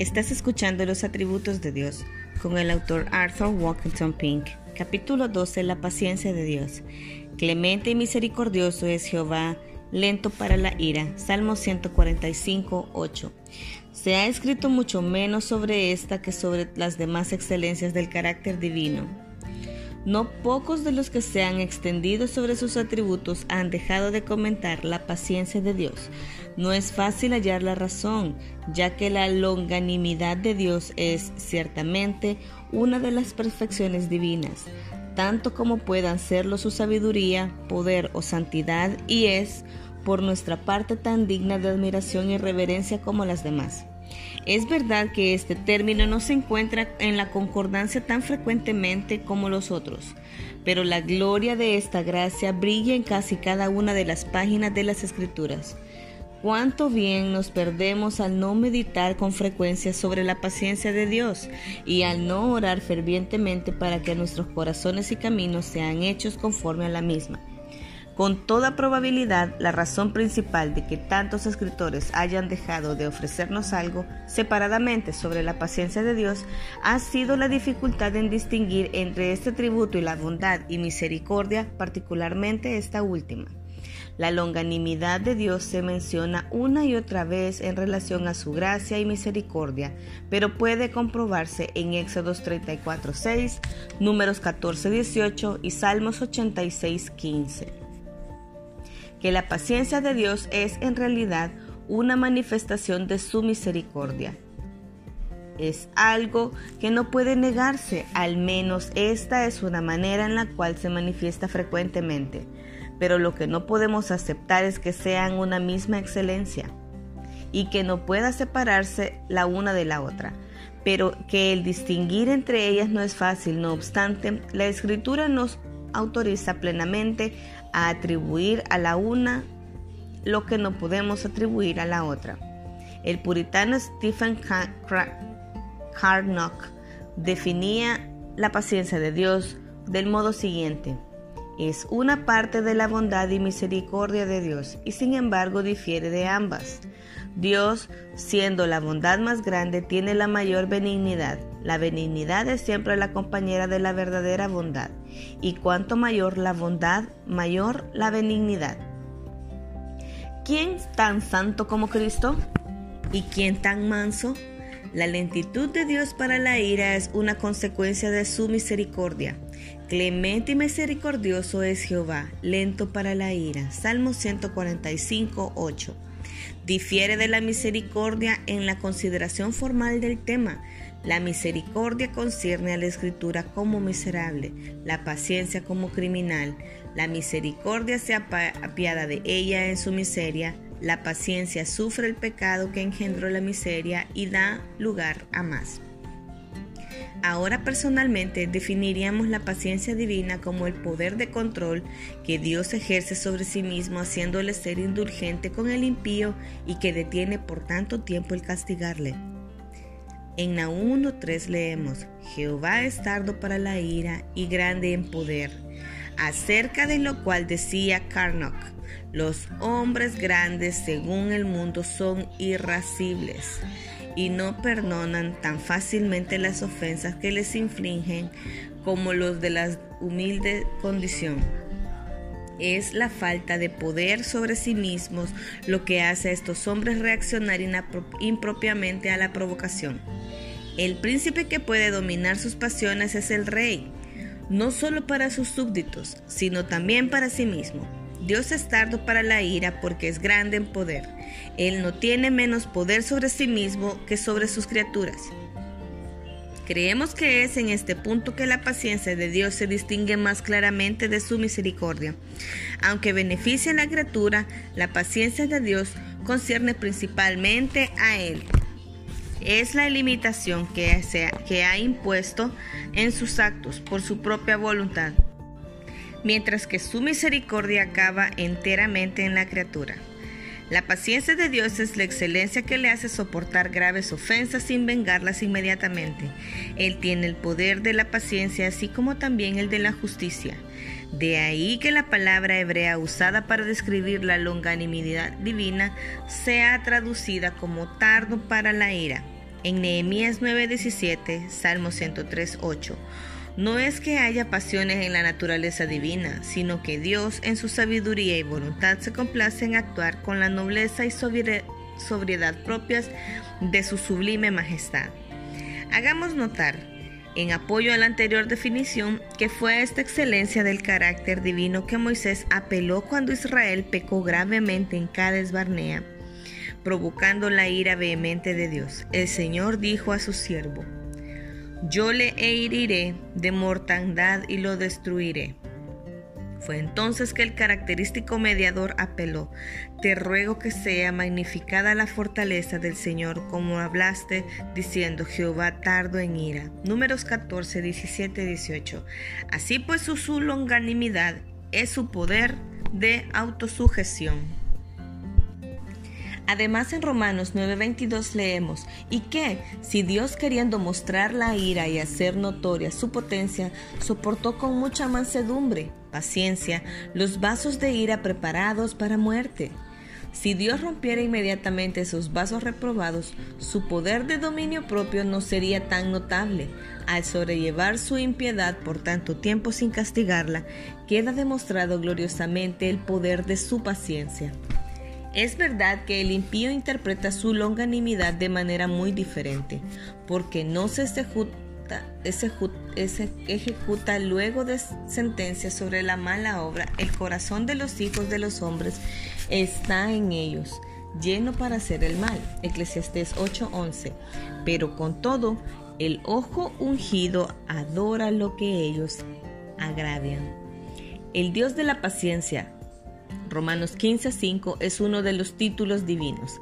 Estás escuchando los atributos de Dios con el autor Arthur Walkington Pink. Capítulo 12. La paciencia de Dios. Clemente y misericordioso es Jehová, lento para la ira. Salmo 145, 8. Se ha escrito mucho menos sobre esta que sobre las demás excelencias del carácter divino. No pocos de los que se han extendido sobre sus atributos han dejado de comentar la paciencia de Dios. No es fácil hallar la razón, ya que la longanimidad de Dios es ciertamente una de las perfecciones divinas, tanto como puedan serlo su sabiduría, poder o santidad, y es, por nuestra parte, tan digna de admiración y reverencia como las demás. Es verdad que este término no se encuentra en la concordancia tan frecuentemente como los otros, pero la gloria de esta gracia brilla en casi cada una de las páginas de las Escrituras. Cuánto bien nos perdemos al no meditar con frecuencia sobre la paciencia de Dios y al no orar fervientemente para que nuestros corazones y caminos sean hechos conforme a la misma. Con toda probabilidad, la razón principal de que tantos escritores hayan dejado de ofrecernos algo separadamente sobre la paciencia de Dios ha sido la dificultad en distinguir entre este tributo y la bondad y misericordia, particularmente esta última. La longanimidad de Dios se menciona una y otra vez en relación a su gracia y misericordia, pero puede comprobarse en Éxodos 34:6, Números 14:18 y Salmos 86:15 que la paciencia de Dios es en realidad una manifestación de su misericordia. Es algo que no puede negarse, al menos esta es una manera en la cual se manifiesta frecuentemente, pero lo que no podemos aceptar es que sean una misma excelencia y que no pueda separarse la una de la otra, pero que el distinguir entre ellas no es fácil, no obstante, la escritura nos autoriza plenamente a atribuir a la una lo que no podemos atribuir a la otra. El puritano Stephen Carnock definía la paciencia de Dios del modo siguiente. Es una parte de la bondad y misericordia de Dios y sin embargo difiere de ambas. Dios, siendo la bondad más grande, tiene la mayor benignidad. La benignidad es siempre la compañera de la verdadera bondad. Y cuanto mayor la bondad, mayor la benignidad. ¿Quién tan santo como Cristo? ¿Y quién tan manso? La lentitud de Dios para la ira es una consecuencia de su misericordia. Clemente y misericordioso es Jehová, lento para la ira. Salmo 145, 8 difiere de la misericordia en la consideración formal del tema. La misericordia concierne a la escritura como miserable, la paciencia como criminal. La misericordia se apiada de ella en su miseria, la paciencia sufre el pecado que engendró la miseria y da lugar a más. Ahora personalmente definiríamos la paciencia divina como el poder de control que Dios ejerce sobre sí mismo haciéndole ser indulgente con el impío y que detiene por tanto tiempo el castigarle. En Nahum 1.3 leemos, Jehová es tardo para la ira y grande en poder, acerca de lo cual decía Carnock, los hombres grandes según el mundo son irascibles y no perdonan tan fácilmente las ofensas que les infligen como los de la humilde condición. Es la falta de poder sobre sí mismos lo que hace a estos hombres reaccionar impropiamente a la provocación. El príncipe que puede dominar sus pasiones es el rey, no solo para sus súbditos, sino también para sí mismo. Dios es tardo para la ira porque es grande en poder. Él no tiene menos poder sobre sí mismo que sobre sus criaturas. Creemos que es en este punto que la paciencia de Dios se distingue más claramente de su misericordia. Aunque beneficia a la criatura, la paciencia de Dios concierne principalmente a Él. Es la limitación que, ha impuesto en sus actos por su propia voluntad mientras que su misericordia acaba enteramente en la criatura. La paciencia de Dios es la excelencia que le hace soportar graves ofensas sin vengarlas inmediatamente. Él tiene el poder de la paciencia así como también el de la justicia. De ahí que la palabra hebrea usada para describir la longanimidad divina sea traducida como tardo para la ira. En Nehemías 9:17, Salmo 103:8. No es que haya pasiones en la naturaleza divina, sino que Dios en su sabiduría y voluntad se complace en actuar con la nobleza y sobriedad propias de su sublime majestad. Hagamos notar, en apoyo a la anterior definición, que fue esta excelencia del carácter divino que Moisés apeló cuando Israel pecó gravemente en Cades Barnea, provocando la ira vehemente de Dios. El Señor dijo a su siervo, yo le heriré de mortandad y lo destruiré. Fue entonces que el característico mediador apeló, Te ruego que sea magnificada la fortaleza del Señor, como hablaste, diciendo, Jehová tardo en ira. Números 14, 17, 18. Así pues su longanimidad es su poder de autosujeción. Además en Romanos 9:22 leemos, ¿y qué? Si Dios queriendo mostrar la ira y hacer notoria su potencia, soportó con mucha mansedumbre, paciencia, los vasos de ira preparados para muerte. Si Dios rompiera inmediatamente esos vasos reprobados, su poder de dominio propio no sería tan notable. Al sobrellevar su impiedad por tanto tiempo sin castigarla, queda demostrado gloriosamente el poder de su paciencia. Es verdad que el impío interpreta su longanimidad de manera muy diferente, porque no se ejecuta, luego de sentencia sobre la mala obra, el corazón de los hijos de los hombres está en ellos, lleno para hacer el mal. Eclesiastés 8:11. Pero con todo, el ojo ungido adora lo que ellos agravian. El Dios de la paciencia Romanos 15:5 es uno de los títulos divinos.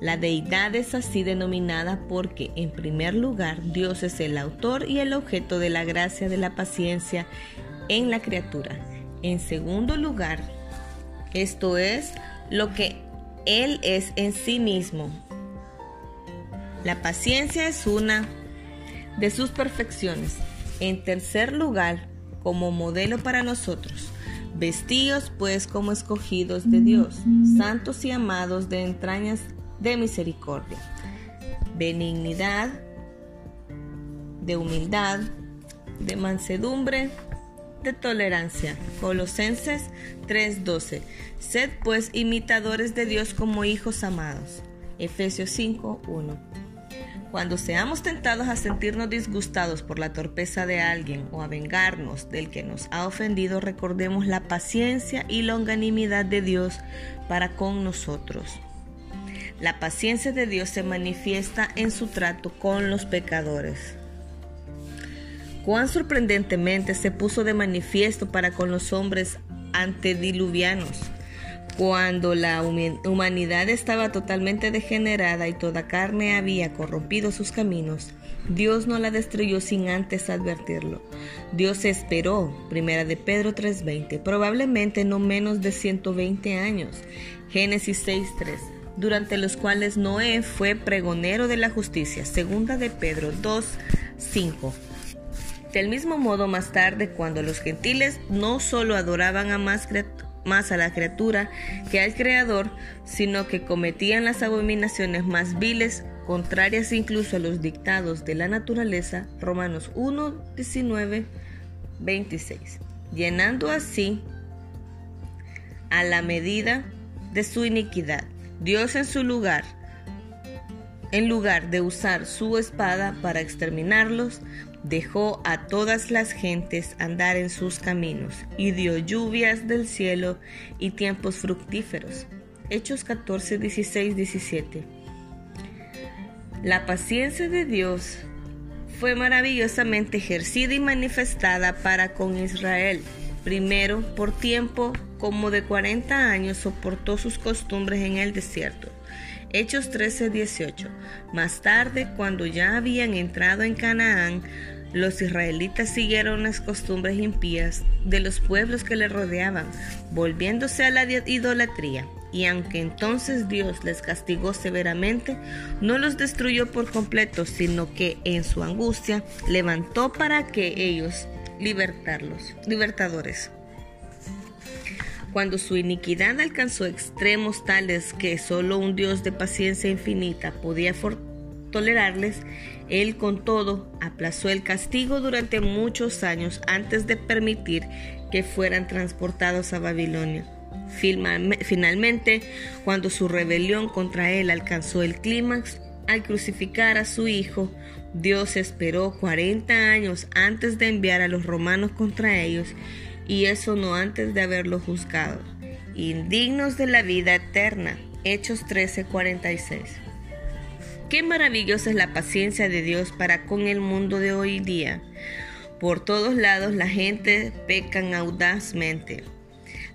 La deidad es así denominada porque, en primer lugar, Dios es el autor y el objeto de la gracia de la paciencia en la criatura. En segundo lugar, esto es lo que Él es en sí mismo. La paciencia es una de sus perfecciones. En tercer lugar, como modelo para nosotros. Vestidos pues como escogidos de Dios, santos y amados de entrañas de misericordia, benignidad, de humildad, de mansedumbre, de tolerancia. Colosenses 3:12. Sed pues imitadores de Dios como hijos amados. Efesios 5:1. Cuando seamos tentados a sentirnos disgustados por la torpeza de alguien o a vengarnos del que nos ha ofendido, recordemos la paciencia y longanimidad de Dios para con nosotros. La paciencia de Dios se manifiesta en su trato con los pecadores. Cuán sorprendentemente se puso de manifiesto para con los hombres antediluvianos cuando la humanidad estaba totalmente degenerada y toda carne había corrompido sus caminos, Dios no la destruyó sin antes advertirlo. Dios esperó, primera de Pedro 3:20, probablemente no menos de 120 años, Génesis 6:3, durante los cuales Noé fue pregonero de la justicia, segunda de Pedro 2:5. Del mismo modo, más tarde, cuando los gentiles no solo adoraban a más más a la criatura que al Creador, sino que cometían las abominaciones más viles, contrarias incluso a los dictados de la naturaleza, Romanos 1, 19, 26, llenando así a la medida de su iniquidad. Dios en su lugar, en lugar de usar su espada para exterminarlos, dejó a todas las gentes andar en sus caminos y dio lluvias del cielo y tiempos fructíferos. Hechos 14, 16, 17. La paciencia de Dios fue maravillosamente ejercida y manifestada para con Israel. Primero, por tiempo como de 40 años soportó sus costumbres en el desierto. Hechos 13, 18. Más tarde, cuando ya habían entrado en Canaán, los israelitas siguieron las costumbres impías de los pueblos que les rodeaban, volviéndose a la idolatría. Y aunque entonces Dios les castigó severamente, no los destruyó por completo, sino que en su angustia levantó para que ellos libertarlos, libertadores. Cuando su iniquidad alcanzó extremos tales que solo un Dios de paciencia infinita podía tolerarles, él con todo aplazó el castigo durante muchos años antes de permitir que fueran transportados a Babilonia. Finalmente, cuando su rebelión contra él alcanzó el clímax, al crucificar a su hijo, Dios esperó 40 años antes de enviar a los romanos contra ellos, y eso no antes de haberlo juzgado. Indignos de la vida eterna. Hechos 13:46. Qué maravillosa es la paciencia de Dios para con el mundo de hoy día. Por todos lados la gente pecan audazmente.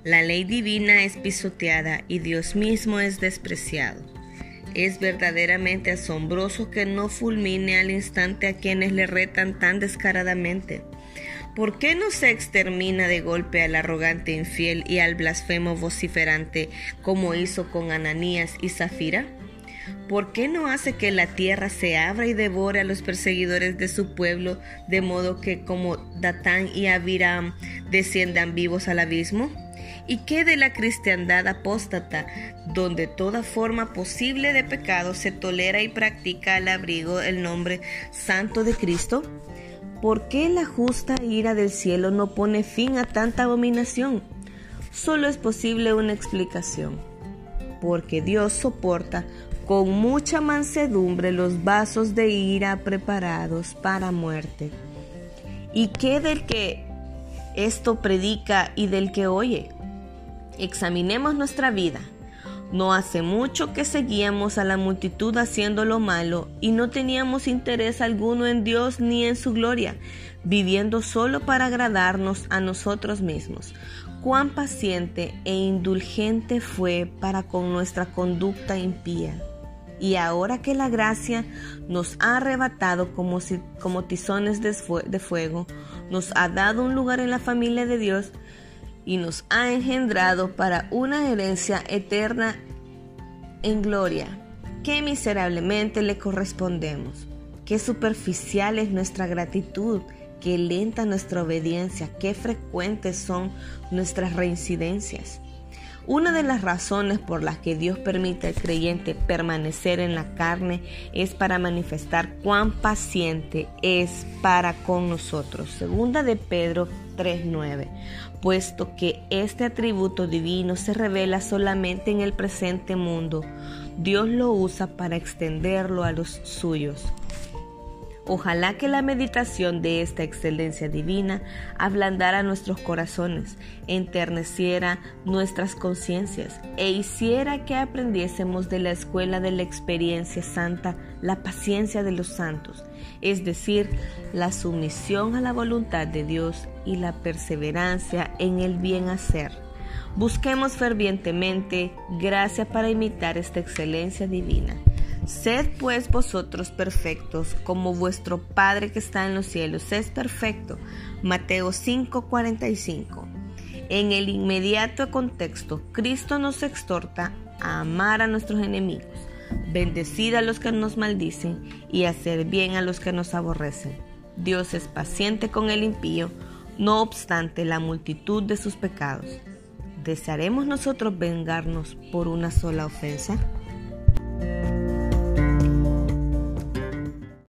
La ley divina es pisoteada y Dios mismo es despreciado. Es verdaderamente asombroso que no fulmine al instante a quienes le retan tan descaradamente. ¿Por qué no se extermina de golpe al arrogante infiel y al blasfemo vociferante como hizo con Ananías y Zafira? ¿Por qué no hace que la tierra se abra y devore a los perseguidores de su pueblo, de modo que como Datán y Abiram desciendan vivos al abismo? ¿Y qué de la cristiandad apóstata, donde toda forma posible de pecado se tolera y practica al abrigo el nombre santo de Cristo? ¿Por qué la justa ira del cielo no pone fin a tanta abominación? Solo es posible una explicación. Porque Dios soporta con mucha mansedumbre los vasos de ira preparados para muerte. ¿Y qué del que esto predica y del que oye? Examinemos nuestra vida. No hace mucho que seguíamos a la multitud haciendo lo malo y no teníamos interés alguno en Dios ni en su gloria, viviendo solo para agradarnos a nosotros mismos. Cuán paciente e indulgente fue para con nuestra conducta impía. Y ahora que la gracia nos ha arrebatado como, como tizones de fuego, nos ha dado un lugar en la familia de Dios, y nos ha engendrado para una herencia eterna en gloria, que miserablemente le correspondemos. Qué superficial es nuestra gratitud, qué lenta nuestra obediencia, qué frecuentes son nuestras reincidencias. Una de las razones por las que Dios permite al creyente permanecer en la carne es para manifestar cuán paciente es para con nosotros. Segunda de Pedro 3.9, puesto que este atributo divino se revela solamente en el presente mundo, Dios lo usa para extenderlo a los suyos. Ojalá que la meditación de esta excelencia divina ablandara nuestros corazones, enterneciera nuestras conciencias e hiciera que aprendiésemos de la escuela de la experiencia santa la paciencia de los santos, es decir, la sumisión a la voluntad de Dios y la perseverancia en el bien hacer. Busquemos fervientemente gracia para imitar esta excelencia divina. Sed pues vosotros perfectos, como vuestro Padre que está en los cielos es perfecto. Mateo 5:45. En el inmediato contexto, Cristo nos exhorta a amar a nuestros enemigos, bendecir a los que nos maldicen y hacer bien a los que nos aborrecen. Dios es paciente con el impío, no obstante la multitud de sus pecados. ¿Desearemos nosotros vengarnos por una sola ofensa?